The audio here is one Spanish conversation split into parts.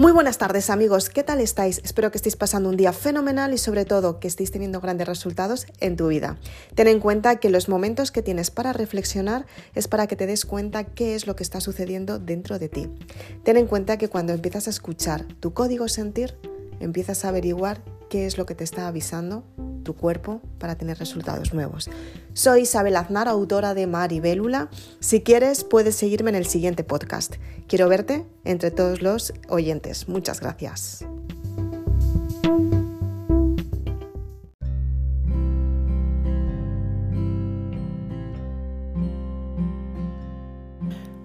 Muy buenas tardes amigos, ¿qué tal estáis? Espero que estéis pasando un día fenomenal y sobre todo que estéis teniendo grandes resultados en tu vida. Ten en cuenta que los momentos que tienes para reflexionar es para que te des cuenta qué es lo que está sucediendo dentro de ti. Ten en cuenta que cuando empiezas a escuchar tu código sentir, empiezas a averiguar qué es lo que te está avisando tu cuerpo para tener resultados nuevos. Soy Isabel Aznar, autora de Mar y Bélula. Si quieres, puedes seguirme en el siguiente podcast. Quiero verte entre todos los oyentes. Muchas gracias.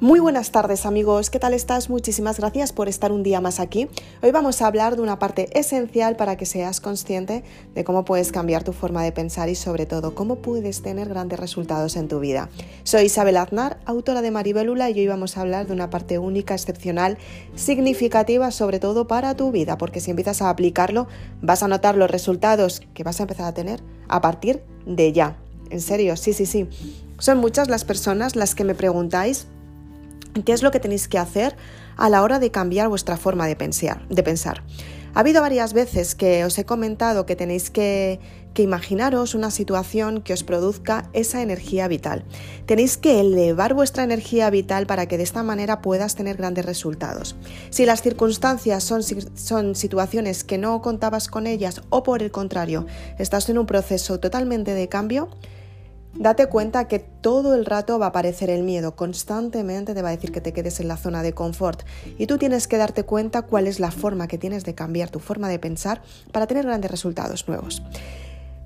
Muy buenas tardes amigos, ¿qué tal estás? Muchísimas gracias por estar un día más aquí. Hoy vamos a hablar de una parte esencial para que seas consciente de cómo puedes cambiar tu forma de pensar y sobre todo cómo puedes tener grandes resultados en tu vida. Soy Isabel Aznar, autora de Maribelula y hoy vamos a hablar de una parte única, excepcional, significativa sobre todo para tu vida, porque si empiezas a aplicarlo vas a notar los resultados que vas a empezar a tener a partir de ya. En serio, sí, sí, sí. Son muchas las personas las que me preguntáis ¿Qué es lo que tenéis que hacer a la hora de cambiar vuestra forma de pensar? De pensar? Ha habido varias veces que os he comentado que tenéis que, que, imaginaros una situación que os produzca esa energía vital. Tenéis que elevar vuestra energía vital para que de esta manera puedas tener grandes resultados. Si las circunstancias son, son situaciones que no contabas con ellas o por el contrario, estás en un proceso totalmente de cambio, Date cuenta que todo el rato va a aparecer el miedo, constantemente te va a decir que te quedes en la zona de confort y tú tienes que darte cuenta cuál es la forma que tienes de cambiar tu forma de pensar para tener grandes resultados nuevos.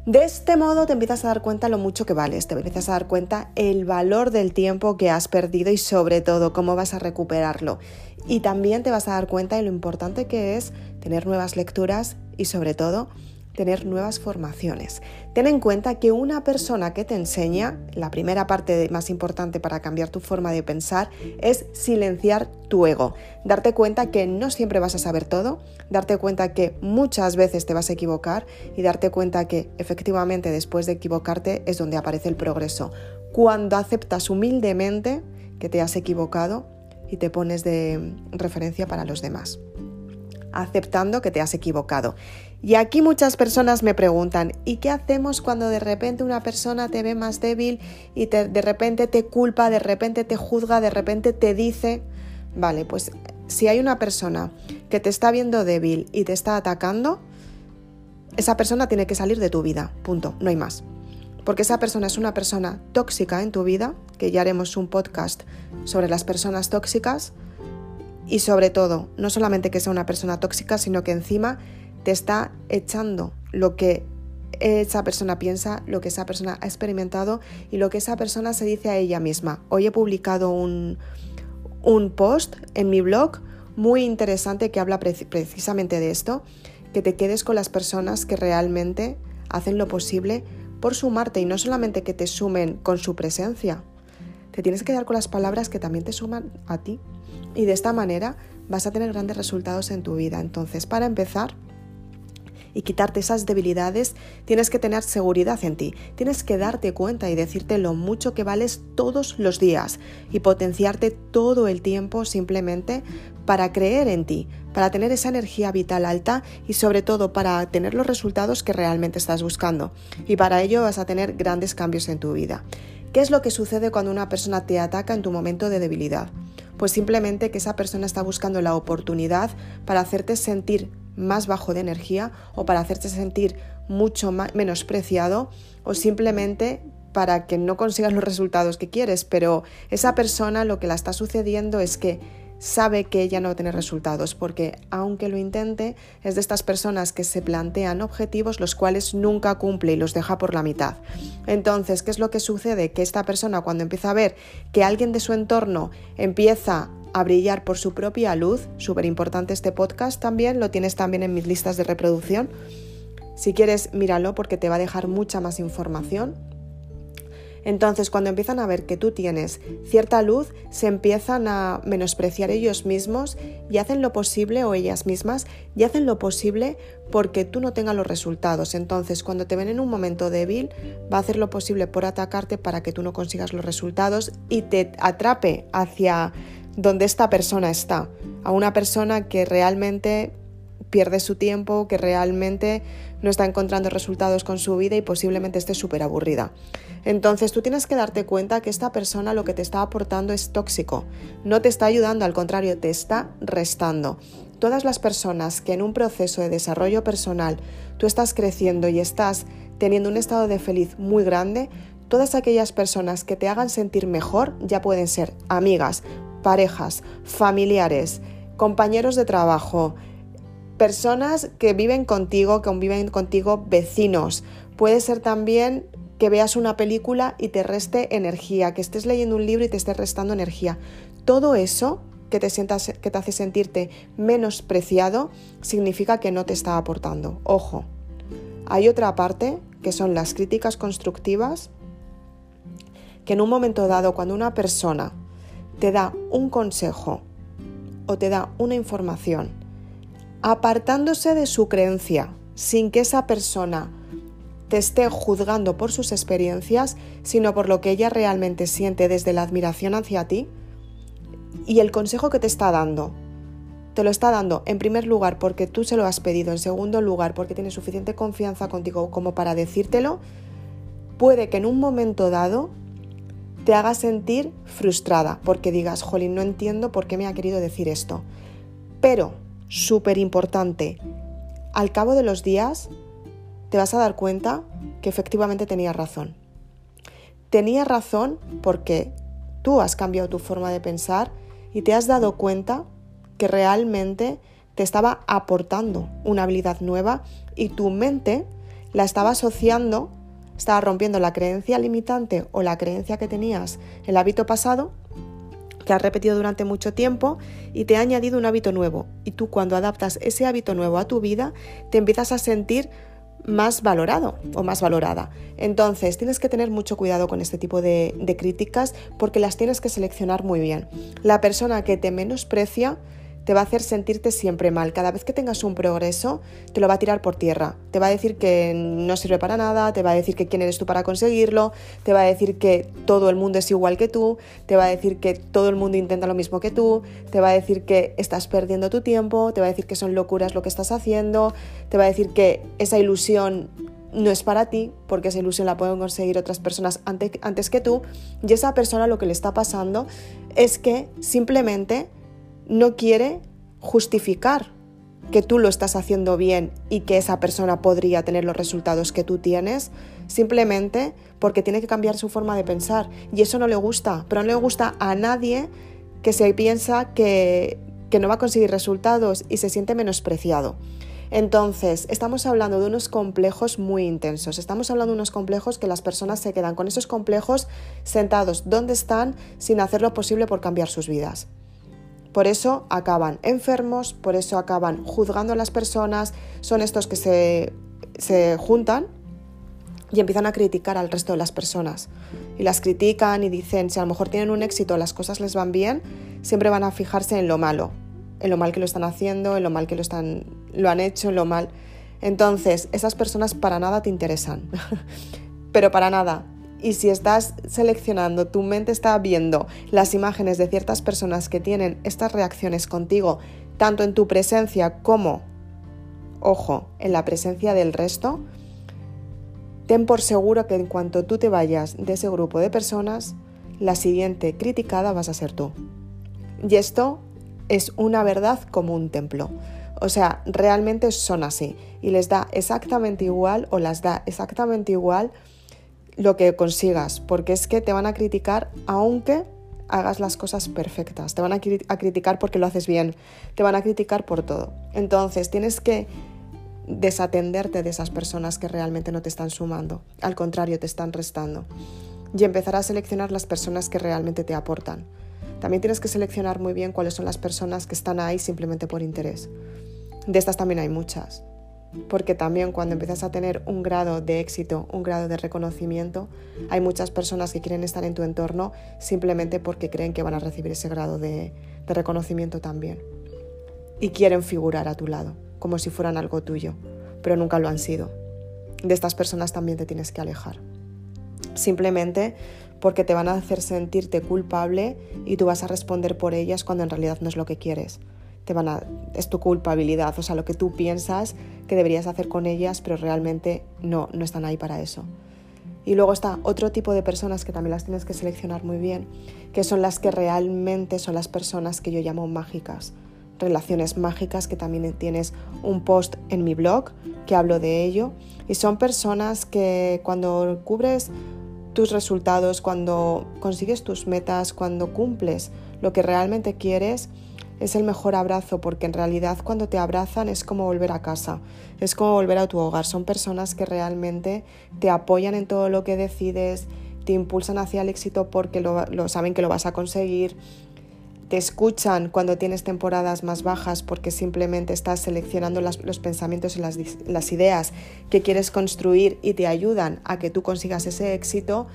De este modo te empiezas a dar cuenta lo mucho que vales, te empiezas a dar cuenta el valor del tiempo que has perdido y sobre todo cómo vas a recuperarlo. Y también te vas a dar cuenta de lo importante que es tener nuevas lecturas y sobre todo tener nuevas formaciones. Ten en cuenta que una persona que te enseña, la primera parte más importante para cambiar tu forma de pensar es silenciar tu ego, darte cuenta que no siempre vas a saber todo, darte cuenta que muchas veces te vas a equivocar y darte cuenta que efectivamente después de equivocarte es donde aparece el progreso. Cuando aceptas humildemente que te has equivocado y te pones de referencia para los demás aceptando que te has equivocado. Y aquí muchas personas me preguntan, ¿y qué hacemos cuando de repente una persona te ve más débil y de repente te culpa, de repente te juzga, de repente te dice, vale, pues si hay una persona que te está viendo débil y te está atacando, esa persona tiene que salir de tu vida, punto, no hay más. Porque esa persona es una persona tóxica en tu vida, que ya haremos un podcast sobre las personas tóxicas, y sobre todo, no solamente que sea una persona tóxica, sino que encima te está echando lo que esa persona piensa, lo que esa persona ha experimentado y lo que esa persona se dice a ella misma. Hoy he publicado un, un post en mi blog muy interesante que habla precisamente de esto, que te quedes con las personas que realmente hacen lo posible por sumarte y no solamente que te sumen con su presencia, te tienes que dar con las palabras que también te suman a ti y de esta manera vas a tener grandes resultados en tu vida. Entonces, para empezar, y quitarte esas debilidades, tienes que tener seguridad en ti, tienes que darte cuenta y decirte lo mucho que vales todos los días y potenciarte todo el tiempo simplemente para creer en ti, para tener esa energía vital alta y sobre todo para tener los resultados que realmente estás buscando. Y para ello vas a tener grandes cambios en tu vida. ¿Qué es lo que sucede cuando una persona te ataca en tu momento de debilidad? Pues simplemente que esa persona está buscando la oportunidad para hacerte sentir más bajo de energía o para hacerte sentir mucho más menospreciado o simplemente para que no consigas los resultados que quieres, pero esa persona lo que la está sucediendo es que sabe que ella no va a tener resultados, porque aunque lo intente, es de estas personas que se plantean objetivos los cuales nunca cumple y los deja por la mitad. Entonces, ¿qué es lo que sucede? Que esta persona cuando empieza a ver que alguien de su entorno empieza a brillar por su propia luz, súper importante este podcast también, lo tienes también en mis listas de reproducción. Si quieres, míralo porque te va a dejar mucha más información entonces, cuando empiezan a ver que tú tienes cierta luz, se empiezan a menospreciar ellos mismos y hacen lo posible, o ellas mismas, y hacen lo posible porque tú no tengas los resultados. Entonces, cuando te ven en un momento débil, va a hacer lo posible por atacarte para que tú no consigas los resultados y te atrape hacia donde esta persona está, a una persona que realmente pierde su tiempo, que realmente no está encontrando resultados con su vida y posiblemente esté súper aburrida. Entonces tú tienes que darte cuenta que esta persona lo que te está aportando es tóxico, no te está ayudando, al contrario, te está restando. Todas las personas que en un proceso de desarrollo personal tú estás creciendo y estás teniendo un estado de feliz muy grande, todas aquellas personas que te hagan sentir mejor ya pueden ser amigas, parejas, familiares, compañeros de trabajo, personas que viven contigo, que conviven contigo, vecinos. Puede ser también que veas una película y te reste energía, que estés leyendo un libro y te esté restando energía. Todo eso que te, sientas, que te hace sentirte menospreciado significa que no te está aportando. Ojo, hay otra parte que son las críticas constructivas, que en un momento dado, cuando una persona te da un consejo o te da una información apartándose de su creencia, sin que esa persona te esté juzgando por sus experiencias, sino por lo que ella realmente siente desde la admiración hacia ti, y el consejo que te está dando, te lo está dando en primer lugar porque tú se lo has pedido, en segundo lugar porque tiene suficiente confianza contigo como para decírtelo, puede que en un momento dado te haga sentir frustrada porque digas, jolín, no entiendo por qué me ha querido decir esto. Pero súper importante, al cabo de los días te vas a dar cuenta que efectivamente tenía razón. Tenía razón porque tú has cambiado tu forma de pensar y te has dado cuenta que realmente te estaba aportando una habilidad nueva y tu mente la estaba asociando, estaba rompiendo la creencia limitante o la creencia que tenías, el hábito pasado, que has repetido durante mucho tiempo y te ha añadido un hábito nuevo. Y tú cuando adaptas ese hábito nuevo a tu vida, te empiezas a sentir más valorado o más valorada. Entonces, tienes que tener mucho cuidado con este tipo de, de, críticas porque las tienes que seleccionar muy bien. La persona que te menosprecia te va a hacer sentirte siempre mal. Cada vez que tengas un progreso, te lo va a tirar por tierra. Te va a decir que no sirve para nada, te va a decir que quién eres tú para conseguirlo, te va a decir que todo el mundo es igual que tú, te va a decir que todo el mundo intenta lo mismo que tú, te va a decir que estás perdiendo tu tiempo, te va a decir que son locuras lo que estás haciendo, te va a decir que esa ilusión no es para ti, porque esa ilusión la pueden conseguir otras personas antes, antes que tú, y esa persona lo que le está pasando es que simplemente no quiere justificar que tú lo estás haciendo bien y que esa persona podría tener los resultados que tú tienes, simplemente porque tiene que cambiar su forma de pensar. Y eso no le gusta, pero no le gusta a nadie que se piensa que, que no va a conseguir resultados y se siente menospreciado. Entonces, estamos hablando de unos complejos muy intensos, estamos hablando de unos complejos que las personas se quedan con esos complejos sentados donde están sin hacer lo posible por cambiar sus vidas. Por eso acaban enfermos, por eso acaban juzgando a las personas, son estos que se, se juntan y empiezan a criticar al resto de las personas. Y las critican y dicen, si a lo mejor tienen un éxito, las cosas les van bien, siempre van a fijarse en lo malo, en lo mal que lo están haciendo, en lo mal que lo, están, lo han hecho, en lo mal. Entonces, esas personas para nada te interesan. Pero para nada. Y si estás seleccionando, tu mente está viendo las imágenes de ciertas personas que tienen estas reacciones contigo, tanto en tu presencia como, ojo, en la presencia del resto, ten por seguro que en cuanto tú te vayas de ese grupo de personas, la siguiente criticada vas a ser tú. Y esto es una verdad como un templo. O sea, realmente son así y les da exactamente igual o las da exactamente igual lo que consigas, porque es que te van a criticar aunque hagas las cosas perfectas, te van a, criticar porque lo haces bien, te van a criticar por todo. Entonces tienes que desatenderte de esas personas que realmente no te están sumando, al contrario, te están restando, y empezar a seleccionar las personas que realmente te aportan. También tienes que seleccionar muy bien cuáles son las personas que están ahí simplemente por interés. De estas también hay muchas porque también cuando empiezas a tener un grado de éxito, un grado de reconocimiento, hay muchas personas que quieren estar en tu entorno simplemente porque creen que van a recibir ese grado de, reconocimiento también. Y quieren figurar a tu lado, como si fueran algo tuyo, pero nunca lo han sido. De estas personas también te tienes que alejar. Simplemente porque te van a hacer sentirte culpable y tú vas a responder por ellas cuando en realidad no es lo que quieres. Es tu culpabilidad, o sea, lo que tú piensas que deberías hacer con ellas, pero realmente no, no están ahí para eso. Y luego está otro tipo de personas que también las tienes que seleccionar muy bien, que son las que realmente son las personas que yo llamo mágicas. Relaciones mágicas, que también tienes un post en mi blog que hablo de ello. Y son personas que cuando cubres tus resultados, cuando consigues tus metas, cuando cumples lo que realmente quieres, es el mejor abrazo porque en realidad cuando te abrazan es como volver a casa, es como volver a tu hogar. Son personas que realmente te apoyan en todo lo que decides, te impulsan hacia el éxito porque lo, saben que lo vas a conseguir, te escuchan cuando tienes temporadas más bajas porque simplemente estás seleccionando los pensamientos y las, las ideas que quieres construir y te ayudan a que tú consigas ese éxito.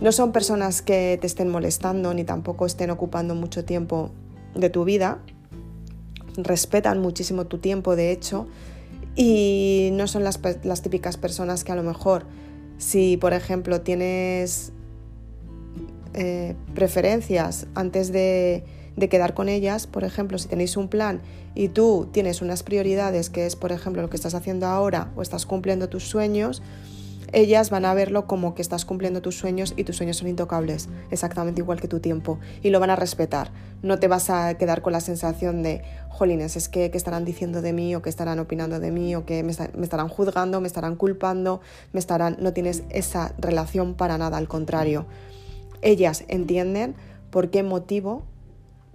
No son personas que te estén molestando ni tampoco estén ocupando mucho tiempo de tu vida, respetan muchísimo tu tiempo, de hecho, y no son las, típicas personas que a lo mejor, si por ejemplo tienes eh, preferencias antes de, de quedar con ellas, por ejemplo, si tenéis un plan y tú tienes unas prioridades, que es por ejemplo lo que estás haciendo ahora o estás cumpliendo tus sueños, ellas van a verlo como que estás cumpliendo tus sueños y tus sueños son intocables, exactamente igual que tu tiempo, y lo van a respetar. No te vas a quedar con la sensación de, jolines, es que, estarán diciendo de mí o que estarán opinando de mí o que me, me estarán juzgando, me estarán culpando, me estarán... No tienes esa relación para nada, al contrario. Ellas entienden por qué motivo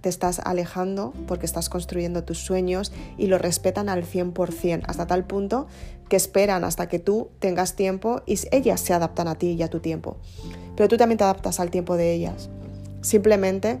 te estás alejando porque estás construyendo tus sueños y lo respetan al 100%, hasta tal punto que esperan hasta que tú tengas tiempo y ellas se adaptan a ti y a tu tiempo. Pero tú también te adaptas al tiempo de ellas. Simplemente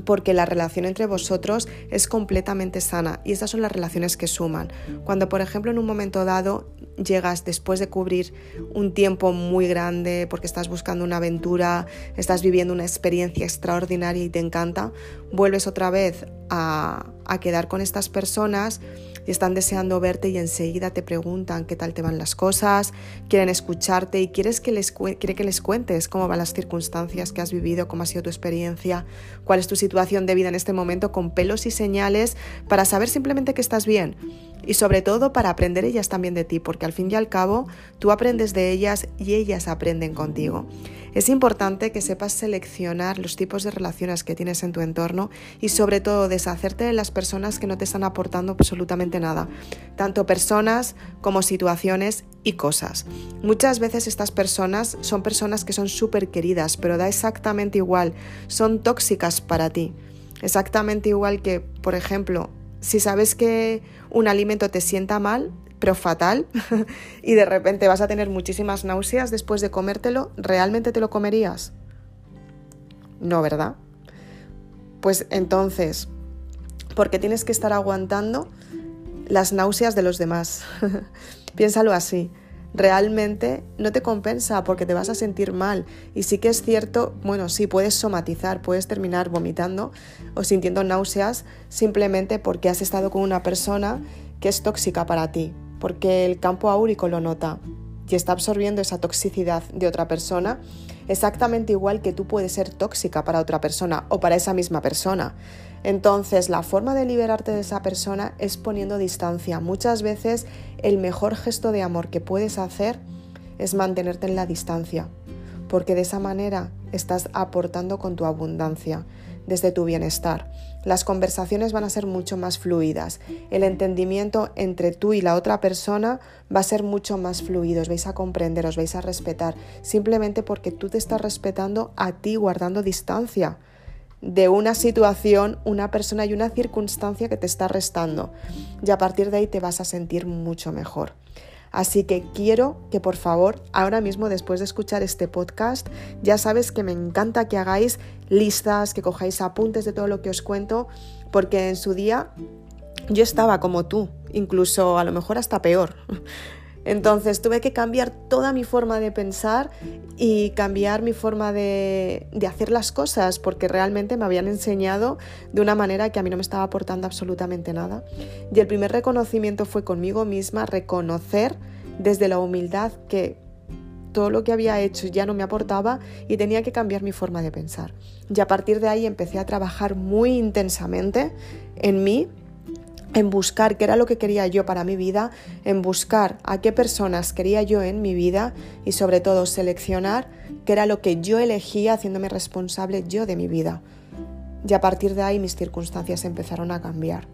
porque la relación entre vosotros es completamente sana y esas son las relaciones que suman. Cuando, por ejemplo, en un momento dado llegas después de cubrir un tiempo muy grande porque estás buscando una aventura, estás viviendo una experiencia extraordinaria y te encanta, vuelves otra vez a, a quedar con estas personas y están deseando verte y enseguida te preguntan qué tal te van las cosas, quieren escucharte y quieres que les, quiere que les cuentes cómo van las circunstancias que has vivido, cómo ha sido tu experiencia, cuál es tu situación de vida en este momento con pelos y señales para saber simplemente que estás bien y sobre todo para aprender ellas también de ti, porque al fin y al cabo tú aprendes de ellas y ellas aprenden contigo. Es importante que sepas seleccionar los tipos de relaciones que tienes en tu entorno y sobre todo deshacerte de las personas que no te están aportando absolutamente nada, tanto personas como situaciones y cosas. Muchas veces estas personas son personas que son súper queridas, pero da exactamente igual, son tóxicas para ti. Exactamente igual que, por ejemplo, si sabes que un alimento te sienta mal, pero fatal, y de repente vas a tener muchísimas náuseas después de comértelo, ¿realmente te lo comerías? No, ¿verdad? Pues entonces, ¿por qué tienes que estar aguantando las náuseas de los demás? Piénsalo así realmente no te compensa porque te vas a sentir mal. Y sí que es cierto, bueno, sí puedes somatizar, puedes terminar vomitando o sintiendo náuseas simplemente porque has estado con una persona que es tóxica para ti, porque el campo áurico lo nota y está absorbiendo esa toxicidad de otra persona, exactamente igual que tú puedes ser tóxica para otra persona o para esa misma persona. Entonces, la forma de liberarte de esa persona es poniendo distancia. Muchas veces el mejor gesto de amor que puedes hacer es mantenerte en la distancia, porque de esa manera estás aportando con tu abundancia, desde tu bienestar. Las conversaciones van a ser mucho más fluidas. El entendimiento entre tú y la otra persona va a ser mucho más fluido. Os vais a comprender, os vais a respetar, simplemente porque tú te estás respetando a ti guardando distancia de una situación, una persona y una circunstancia que te está restando. Y a partir de ahí te vas a sentir mucho mejor. Así que quiero que por favor, ahora mismo después de escuchar este podcast, ya sabes que me encanta que hagáis listas, que cojáis apuntes de todo lo que os cuento, porque en su día yo estaba como tú, incluso a lo mejor hasta peor. Entonces tuve que cambiar toda mi forma de pensar y cambiar mi forma de, hacer las cosas porque realmente me habían enseñado de una manera que a mí no me estaba aportando absolutamente nada. Y el primer reconocimiento fue conmigo misma, reconocer desde la humildad que todo lo que había hecho ya no me aportaba y tenía que cambiar mi forma de pensar. Y a partir de ahí empecé a trabajar muy intensamente en mí, en buscar qué era lo que quería yo para mi vida, en buscar a qué personas quería yo en mi vida y sobre todo seleccionar qué era lo que yo elegía haciéndome responsable yo de mi vida. Y a partir de ahí mis circunstancias empezaron a cambiar.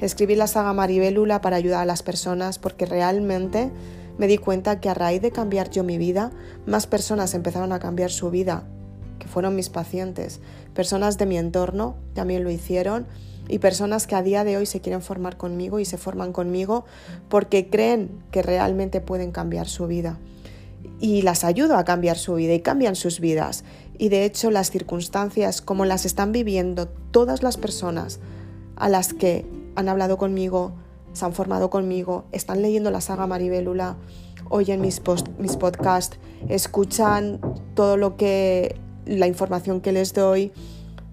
Escribí la saga Maribélula para ayudar a las personas porque realmente me di cuenta que a raíz de cambiar yo mi vida, más personas empezaron a cambiar su vida, que fueron mis pacientes. Personas de mi entorno también lo hicieron y personas que a día de hoy se quieren formar conmigo y se forman conmigo porque creen que realmente pueden cambiar su vida. Y las ayudo a cambiar su vida y cambian sus vidas. Y de hecho las circunstancias como las están viviendo todas las personas a las que han hablado conmigo, se han formado conmigo, están leyendo la saga Maribélula, oyen mis, mis podcasts, escuchan todo lo que, la información que les doy,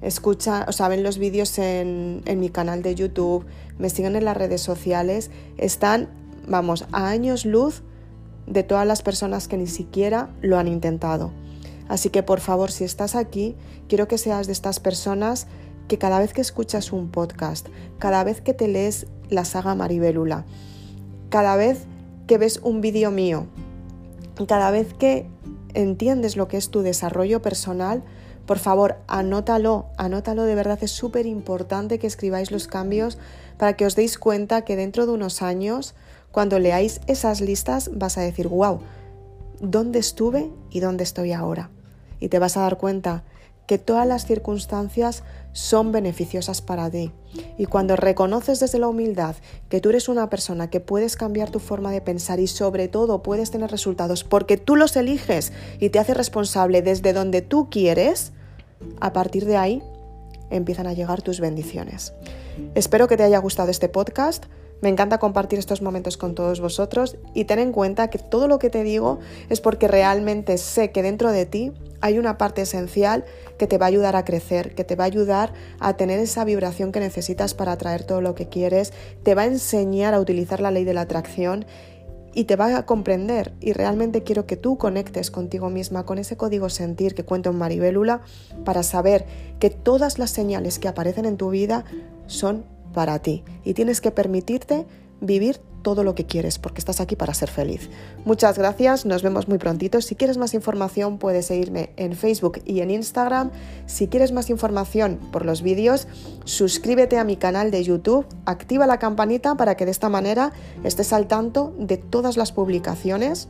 escuchan, o sea, ven los vídeos en, en mi canal de YouTube, me siguen en las redes sociales, están, vamos, a años luz de todas las personas que ni siquiera lo han intentado. Así que por favor, si estás aquí, quiero que seas de estas personas que cada vez que escuchas un podcast, cada vez que te lees la saga Maribelula, cada vez que ves un vídeo mío, cada vez que entiendes lo que es tu desarrollo personal, por favor, anótalo, anótalo, de verdad es súper importante que escribáis los cambios para que os deis cuenta que dentro de unos años, cuando leáis esas listas, vas a decir, wow, ¿dónde estuve y dónde estoy ahora? Y te vas a dar cuenta que todas las circunstancias son beneficiosas para ti. Y cuando reconoces desde la humildad que tú eres una persona que puedes cambiar tu forma de pensar y sobre todo puedes tener resultados porque tú los eliges y te haces responsable desde donde tú quieres, a partir de ahí empiezan a llegar tus bendiciones. Espero que te haya gustado este podcast. Me encanta compartir estos momentos con todos vosotros y ten en cuenta que todo lo que te digo es porque realmente sé que dentro de ti hay una parte esencial que te va a ayudar a crecer, que te va a ayudar a tener esa vibración que necesitas para atraer todo lo que quieres, te va a enseñar a utilizar la ley de la atracción y te va a comprender. Y realmente quiero que tú conectes contigo misma con ese código sentir que cuento en Maribélula para saber que todas las señales que aparecen en tu vida son para ti y tienes que permitirte vivir todo lo que quieres porque estás aquí para ser feliz. Muchas gracias, nos vemos muy prontito. Si quieres más información puedes seguirme en Facebook y en Instagram. Si quieres más información por los vídeos, suscríbete a mi canal de YouTube, activa la campanita para que de esta manera estés al tanto de todas las publicaciones.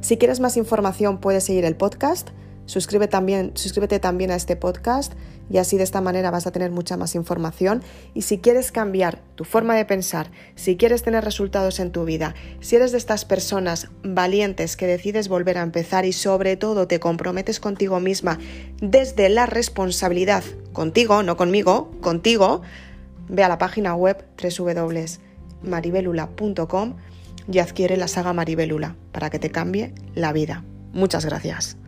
Si quieres más información puedes seguir el podcast Suscríbete también, a este podcast y así de esta manera vas a tener mucha más información. Y si quieres cambiar tu forma de pensar, si quieres tener resultados en tu vida, si eres de estas personas valientes que decides volver a empezar y sobre todo te comprometes contigo misma desde la responsabilidad, contigo, no conmigo, contigo, ve a la página web www.maribelula.com y adquiere la saga Maribelula para que te cambie la vida. Muchas gracias.